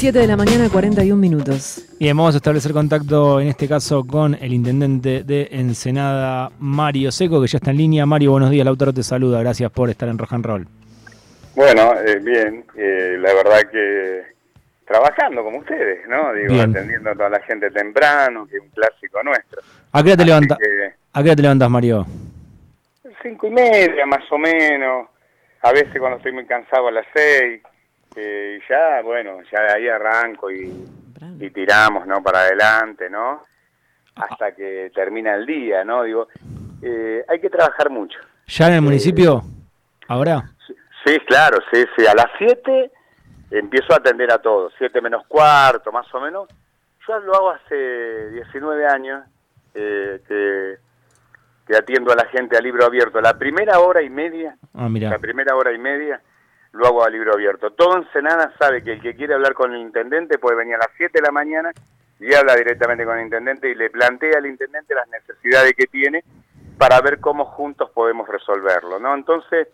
7 de la mañana, 41 minutos. Bien, vamos a establecer contacto en este caso con el intendente de Ensenada, Mario Seco, que ya está en línea. Mario, buenos días. Lautaro te saluda. Gracias por estar en Rock and Roll. Bueno, eh, bien. Eh, la verdad que trabajando como ustedes, ¿no? Digo, atendiendo a toda la gente temprano, que es un clásico nuestro. ¿A qué hora te, levanta, ¿A qué te levantas, Mario? Cinco y media, más o menos. A veces cuando estoy muy cansado a las seis. Eh, y ya, bueno, ya de ahí arranco y, y tiramos, ¿no? Para adelante, ¿no? Hasta que termina el día, ¿no? Digo, eh, hay que trabajar mucho. ¿Ya en el municipio? ¿Ahora? Sí, claro, sí, sí. A las siete empiezo a atender a todos, siete menos cuarto, más o menos. Yo lo hago hace 19 años eh, que, que, atiendo a la gente a libro abierto. La primera hora y media, ah, mira. la primera hora y media, lo hago a libro abierto. Todo Ensenada sabe que el que quiere hablar con el intendente puede venir a las 7 de la mañana y habla directamente con el intendente y le plantea al intendente las necesidades que tiene para ver cómo juntos podemos resolverlo, ¿no? Entonces,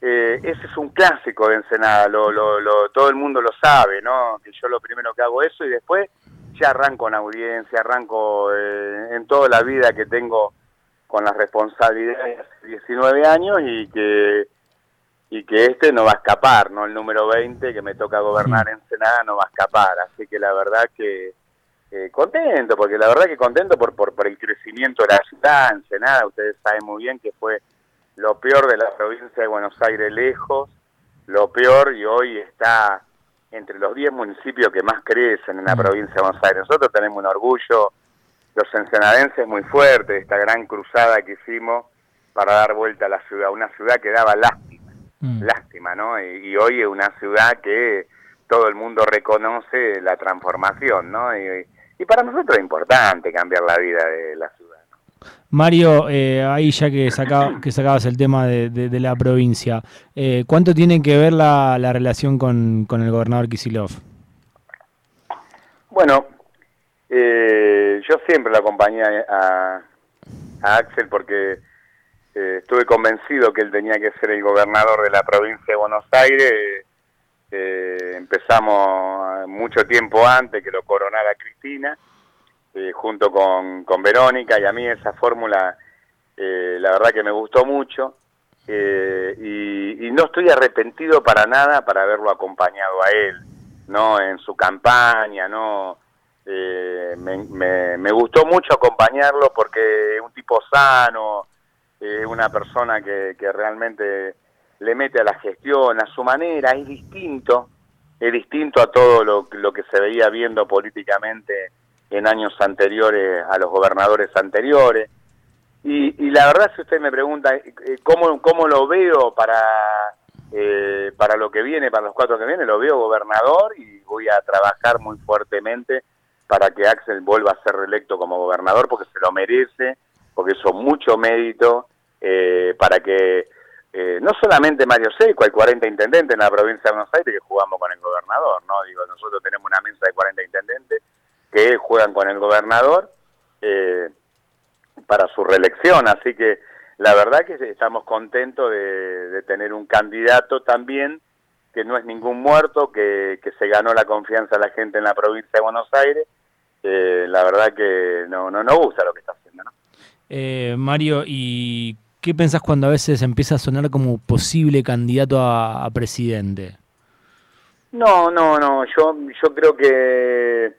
eh, ese es un clásico de Ensenada, lo, lo, todo el mundo lo sabe, ¿no? Que yo lo primero que hago eso y después ya arranco en audiencia, arranco eh, en toda la vida que tengo con las responsabilidades de hace 19 años y que y que este no va a escapar, ¿no? El número 20 que me toca gobernar en Ensenada no va a escapar, así que la verdad que eh, contento, porque la verdad que contento por, por, por el crecimiento de la ciudad, Ensenada, ustedes saben muy bien que fue lo peor de la provincia de Buenos Aires lejos, lo peor y hoy está entre los 10 municipios que más crecen en la mm. provincia de Buenos Aires. Nosotros tenemos un orgullo, los ensenadenses, muy fuerte de esta gran cruzada que hicimos para dar vuelta a la ciudad, una ciudad que daba lástima, mm. lástima, ¿no? Y, hoy es una ciudad que todo el mundo reconoce la transformación, ¿no? Y, y para nosotros es importante cambiar la vida de la ciudad. Mario, eh, ahí ya que, que sacabas el tema de, la provincia, eh, ¿cuánto tiene que ver la, relación con, el gobernador Kisilov? Bueno, eh, yo siempre lo acompañé a, Axel porque estuve convencido que él tenía que ser el gobernador de la provincia de Buenos Aires. empezamos mucho tiempo antes que lo coronara Cristina eh, junto con, con, Verónica y a mí esa fórmula eh, la verdad que me gustó mucho eh, y, no estoy arrepentido para nada para haberlo acompañado a él, ¿no? En su campaña, ¿no? Me, me, gustó mucho acompañarlo porque es un tipo sano, es una persona que, que realmente le mete a la gestión a su manera, es distinto, es distinto a todo lo, lo que se veía viendo políticamente en años anteriores a los gobernadores anteriores. Y, la verdad, si usted me pregunta eh, cómo, cómo lo veo para, eh, para lo que viene, para los cuatro que vienen, lo veo gobernador y voy a trabajar muy fuertemente para que Axel vuelva a ser reelecto como gobernador porque se lo merece, porque eso mucho mérito eh, para que no solamente Mario Seco, hay 40 intendentes en la provincia de Buenos Aires que jugamos con el gobernador, ¿no? Digo, nosotros tenemos una mesa de 40 intendentes que juegan con el gobernador eh, para su reelección. Así que la verdad que estamos contentos de, tener un candidato también que no es ningún muerto, que, se ganó la confianza de la gente en la provincia de Buenos Aires. Eh, la verdad que no, no nos gusta lo que está haciendo. ¿no? Eh, Mario, ¿y qué pensás cuando a veces empieza a sonar como posible candidato a, a presidente? No, no, no, yo, yo creo que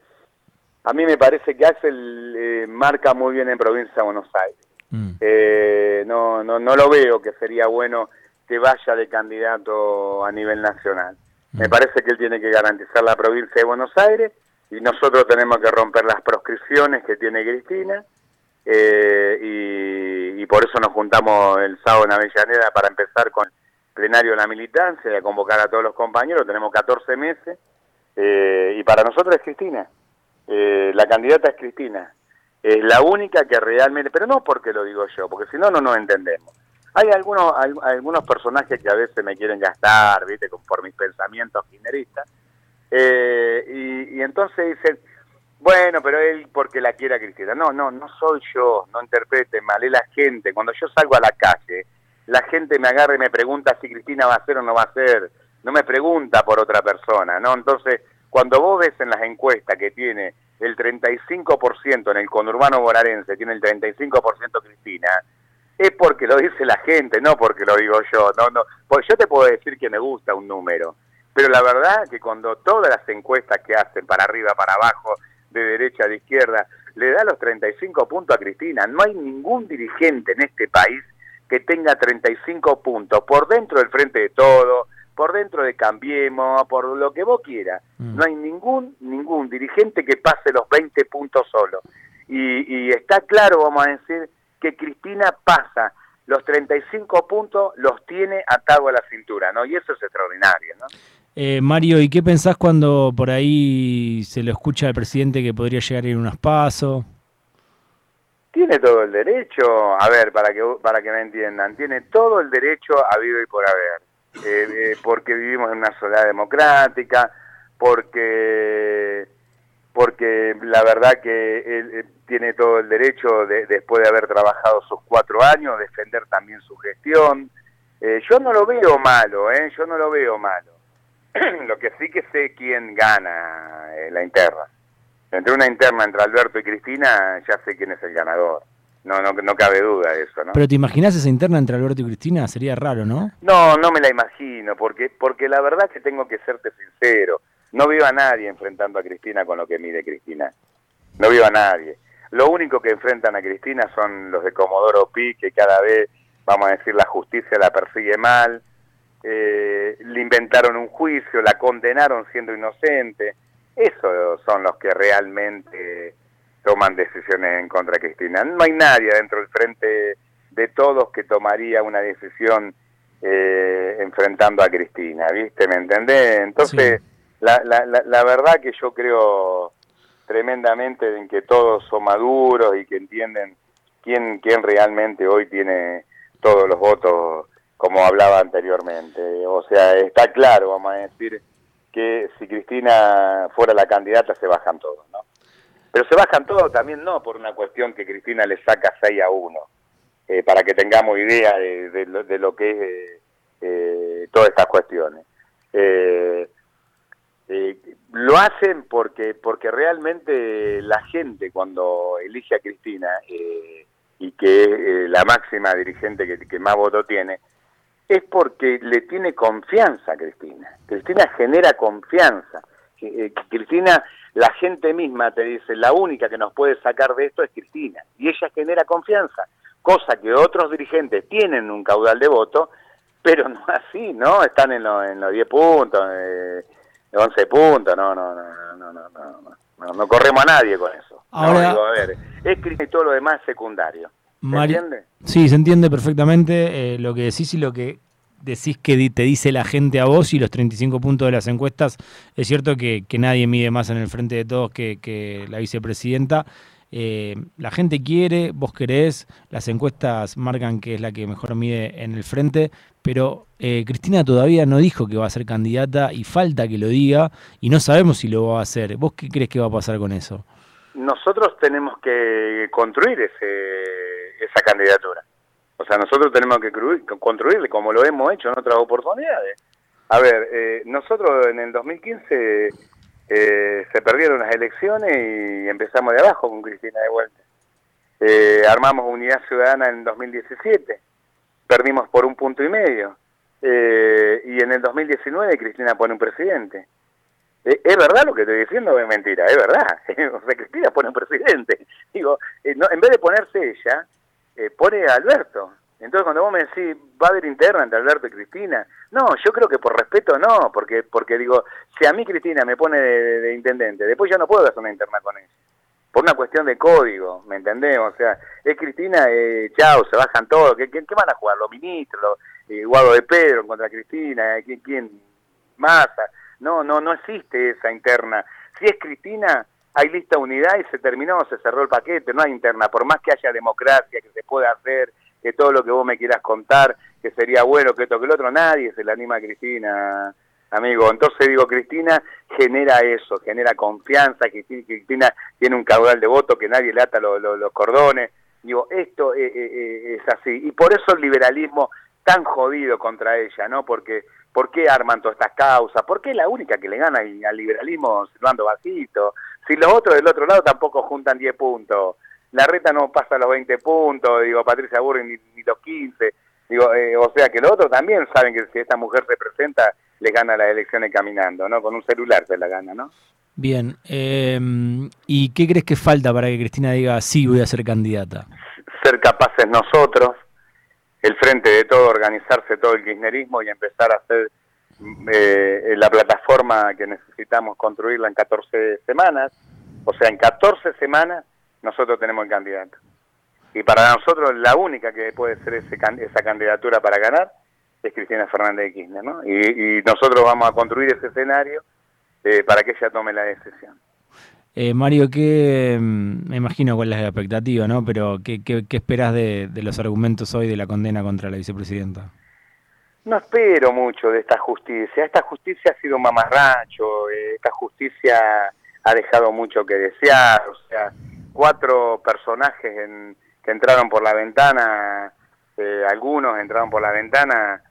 a mí me parece que Axel eh, marca muy bien en provincia de Buenos Aires. Mm. Eh, no, no, no lo veo que sería bueno que vaya de candidato a nivel nacional. Mm. Me parece que él tiene que garantizar la provincia de Buenos Aires y nosotros tenemos que romper las proscripciones que tiene Cristina eh, y, y, por eso nos juntamos el sábado en Avellaneda para empezar con el plenario de la militancia y a convocar a todos los compañeros. Tenemos 14 meses y para nosotros es Cristina. Eh, la candidata es Cristina. Es la única que realmente, pero no porque lo digo yo, porque si no, no nos entendemos. Hay algunos, algunos personajes que a veces me quieren gastar, ¿viste? Por mis pensamientos gineristas. Eh, y, entonces dicen, bueno, pero él porque la quiera Cristina. No, no, no soy yo, no interprete mal, es la gente. Cuando yo salgo a la calle, la gente me agarra y me pregunta si Cristina va a ser o no va a ser. No me pregunta por otra persona, ¿no? Entonces, cuando vos ves en las encuestas que tiene el 35% en el conurbano bonaerense, tiene el 35% Cristina, es porque lo dice la gente, no porque lo digo yo. No, no, porque yo te puedo decir que me gusta un número, pero la verdad que cuando todas las encuestas que hacen para arriba, para abajo, de derecha, de izquierda, le da los 35 puntos a Cristina. No hay ningún dirigente en este país que tenga 35 puntos por dentro del frente de todo, por dentro de Cambiemos, por lo que vos quieras. Mm. No hay ningún, ningún dirigente que pase los 20 puntos solo. Y, y está claro, vamos a decir, que Cristina pasa los 35 puntos, los tiene atado a la cintura, ¿no? Y eso es extraordinario, ¿no? Eh, Mario, ¿y qué pensás cuando por ahí se lo escucha al presidente que podría llegar a ir unos pasos? Tiene todo el derecho, a ver, para que para que me entiendan, tiene todo el derecho a vivir por haber, eh, eh, porque vivimos en una sociedad democrática, porque porque la verdad que él eh, tiene todo el derecho, de, después de haber trabajado sus cuatro años, defender también su gestión. Yo no lo veo malo, ¿eh? yo no lo veo malo. lo que sí que sé quién gana eh, la interna. Entre una interna entre Alberto y Cristina, ya sé quién es el ganador. No, no, no cabe duda de eso, ¿no? Pero ¿te imaginas esa interna entre Alberto y Cristina? Sería raro, ¿no? No, no me la imagino, porque, porque la verdad que tengo que serte sincero no veo a nadie enfrentando a Cristina con lo que mide Cristina. No veo a nadie. Lo único que enfrentan a Cristina son los de Comodoro Pi, que cada vez, vamos a decir, la justicia la persigue mal. Eh, le inventaron un juicio, la condenaron siendo inocente. Esos son los que realmente toman decisiones en contra de Cristina. No hay nadie dentro del frente de todos que tomaría una decisión eh, enfrentando a Cristina, ¿viste? ¿Me entendés? Entonces la, la, la, verdad que yo creo tremendamente en que todos son maduros y que entienden quién, quién realmente hoy tiene todos los votos, como hablaba anteriormente. O sea, está claro, vamos a decir, que si Cristina fuera la candidata se bajan todos, ¿no? Pero se bajan todos también no por una cuestión que Cristina le saca 6 a 1, eh, para que tengamos idea de, de, lo, que es eh, eh, todas estas cuestiones. Eh, lo hacen porque porque realmente la gente cuando elige a Cristina y que es la máxima dirigente que, más voto tiene es porque le tiene confianza a Cristina. Cristina genera confianza. Cristina, la gente misma te dice, la única que nos puede sacar de esto es Cristina. Y ella genera confianza, cosa que otros dirigentes tienen un caudal de voto, pero no así, ¿no? Están en, en los 10 puntos, 11 puntos, no, no, no, no, no, no, no, corremos a nadie con eso. Ahora, a ver, es y todo lo demás secundario. ¿Se entiende? Sí, se entiende perfectamente eh, lo que decís y lo que decís que te dice la gente a vos y los 35 puntos de las encuestas. Es cierto que, que nadie mide más en el frente de todos que, que la vicepresidenta. Eh, la gente quiere, vos querés, las encuestas marcan que es la que mejor mide en el frente, pero eh, Cristina todavía no dijo que va a ser candidata y falta que lo diga y no sabemos si lo va a hacer. ¿Vos qué crees que va a pasar con eso? Nosotros tenemos que construir ese, esa candidatura. O sea, nosotros tenemos que construirle como lo hemos hecho en otras oportunidades. A ver, eh, nosotros en el 2015 eh, se perdieron las elecciones y empezamos de abajo con Cristina de vuelta. Eh, armamos Unidad Ciudadana en 2017, perdimos por un punto y medio. Eh, y en el 2019 Cristina pone un presidente. es verdad lo que estoy diciendo, es mentira, es verdad. o sea, Cristina pone un presidente. Digo, no, en vez de ponerse ella, pone a Alberto. Entonces cuando vos me decís, va a haber interna entre Alberto y Cristina, no, yo creo que por respeto no, porque porque digo, si a mí Cristina me pone de, intendente, después yo no puedo hacer una interna con ella. Por una cuestión de código, ¿me entendés? O sea, es Cristina, eh, chao, se bajan todos. ¿Qué, qué, van a jugar? ¿Los ministros? Eh, Guado de Pedro contra Cristina? ¿Quién? quién? No, no, no existe esa interna. Si es Cristina, hay lista unidad y se terminó, se cerró el paquete, no hay interna. Por más que haya democracia, que se pueda hacer, que todo lo que vos me quieras contar, que sería bueno, que esto, que el otro, nadie se le anima a Cristina, amigo. Entonces digo, Cristina genera eso, genera confianza, Cristina tiene un caudal de voto que nadie le ata los cordones. Digo, esto es así. Y por eso el liberalismo tan jodido contra ella, ¿no? Porque ¿Por qué arman todas estas causas? ¿Por qué es la única que le gana al liberalismo silbando vasito? Si los otros del otro lado tampoco juntan 10 puntos. La reta no pasa los 20 puntos, digo, Patricia Burri ni, los 15. Digo, eh, o sea que los otros también saben que si esta mujer se presenta, le gana las elecciones caminando, ¿no? Con un celular se la gana, ¿no? Bien, em, ¿y qué crees que falta para que Cristina diga sí voy a ser candidata? Ser capaces nosotros, el frente de todo, organizarse todo el kirchnerismo y empezar a hacer eh, la plataforma que necesitamos construirla en 14 semanas. O sea, en 14 semanas nosotros tenemos el candidato. Y para nosotros la única que puede ser ese, esa candidatura para ganar es Cristina Fernández de Kirchner. Y, nosotros vamos a construir ese escenario eh, para que ella tome la decisión. Eh, Mario, ¿qué, mm, me imagino cuál es la expectativa, ¿no? Pero ¿qué, qué, esperás de, los argumentos hoy de la condena contra la vicepresidenta? No espero mucho de esta justicia. Esta justicia ha sido mamarracho, eh, esta justicia ha dejado mucho que desear. O sea, cuatro personajes que entraron por la ventana, eh, algunos entraron por la ventana,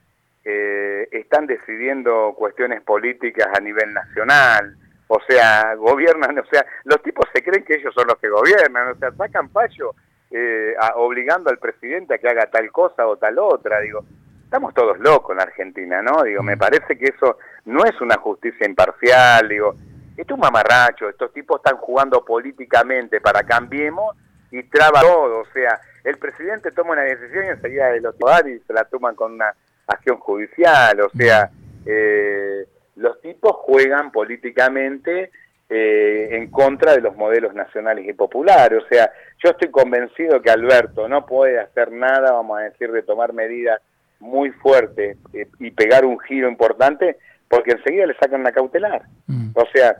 están decidiendo cuestiones políticas a nivel nacional o sea, gobiernan, o sea, los tipos se creen que ellos son los que gobiernan, o sea, sacan fallo eh, obligando al presidente a que haga tal cosa o tal otra, digo, estamos todos locos en Argentina, ¿no? Digo, me parece que eso no es una justicia imparcial, digo, esto es un mamarracho, estos tipos están jugando políticamente para cambiemos y traba todo, o sea, el presidente toma una decisión y enseguida de los y se la toman con una acción judicial, o sea, eh, los tipos juegan políticamente eh, en contra de los modelos nacionales y populares. O sea, yo estoy convencido que Alberto no puede hacer nada, vamos a decir, de tomar medidas muy fuertes eh, y pegar un giro importante, porque enseguida le sacan la cautelar. Mm. O sea,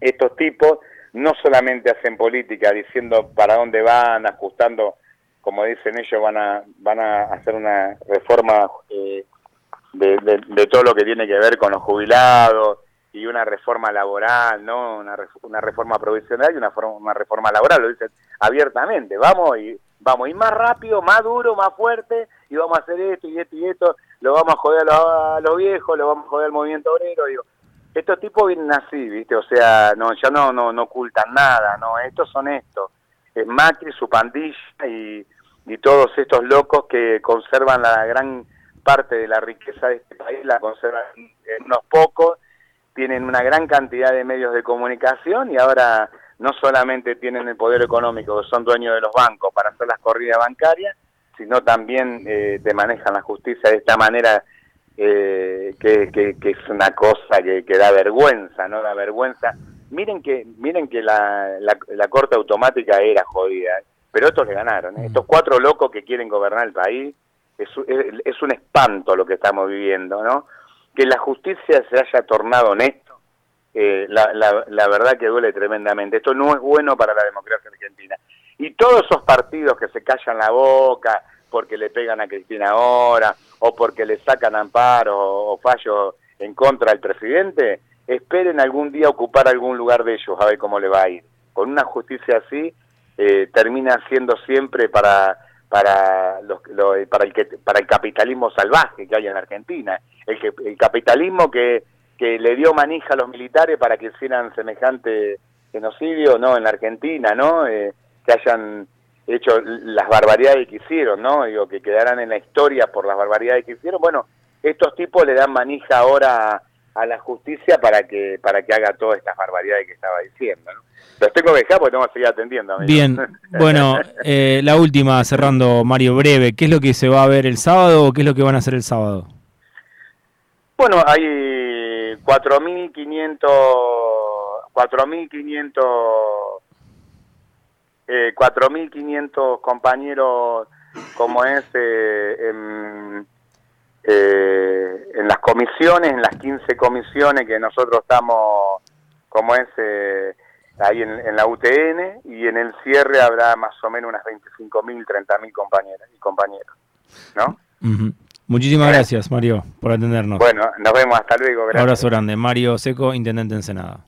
estos tipos no solamente hacen política diciendo para dónde van, ajustando, como dicen ellos, van a, van a hacer una reforma eh, de, todo lo que tiene que ver con los jubilados y una reforma laboral, ¿no? Una, una reforma provisional y una, una reforma laboral, lo dicen abiertamente, vamos y vamos ir más rápido, más duro, más fuerte y vamos a hacer esto y esto y esto, lo vamos a joder a los, viejos, lo vamos a joder al movimiento obrero, digo, estos tipos vienen así, ¿viste? O sea, no ya no no no ocultan nada, no, estos son estos. Es Macri, su pandilla y, y todos estos locos que conservan la gran parte de la riqueza de este país la conservan en unos pocos, tienen una gran cantidad de medios de comunicación y ahora no solamente tienen el poder económico, son dueños de los bancos para hacer las corridas bancarias, sino también eh, te manejan la justicia de esta manera eh, que, que, es una cosa que, que, da vergüenza, ¿no? Da vergüenza. Miren que miren que la, la, corte automática era jodida, ¿eh? pero estos le ganaron. ¿eh? Mm. Estos cuatro locos que quieren gobernar el país es, un espanto lo que estamos viviendo, ¿no? Que la justicia se haya tornado honesto, eh, la, la, verdad que duele tremendamente. Esto no es bueno para la democracia argentina. Y todos esos partidos que se callan la boca porque le pegan a Cristina ahora, o porque le sacan amparo o, fallo en contra del presidente, esperen algún día ocupar algún lugar de ellos a ver cómo le va a ir. Con una justicia así, eh, termina siendo siempre para para los, para el que para el capitalismo salvaje que hay en Argentina el que el capitalismo que, que le dio manija a los militares para que hicieran semejante genocidio no en la Argentina no eh, que hayan hecho las barbaridades que hicieron no digo que quedaran en la historia por las barbaridades que hicieron bueno estos tipos le dan manija ahora a la justicia para que para que haga todas estas barbaridades que estaba diciendo. ¿no? Los tengo que dejar porque tengo que seguir atendiendo. Bien, bueno, eh, la última, cerrando, Mario, breve, ¿qué es lo que se va a ver el sábado o qué es lo que van a hacer el sábado? Bueno, hay 4.500 4.500 eh, 4.500 compañeros como es eh, en, eh, en las comisiones, en las 15 comisiones que nosotros estamos, como es, eh, ahí en, la UTN, y en el cierre habrá más o menos unas 25.000, 30.000 compañeras y compañeros, ¿no? Muchísimas gracias, Mario, por atendernos. Bueno, nos vemos, hasta luego. Gracias. Abrazo grande. Mario Seco, Intendente Ensenada.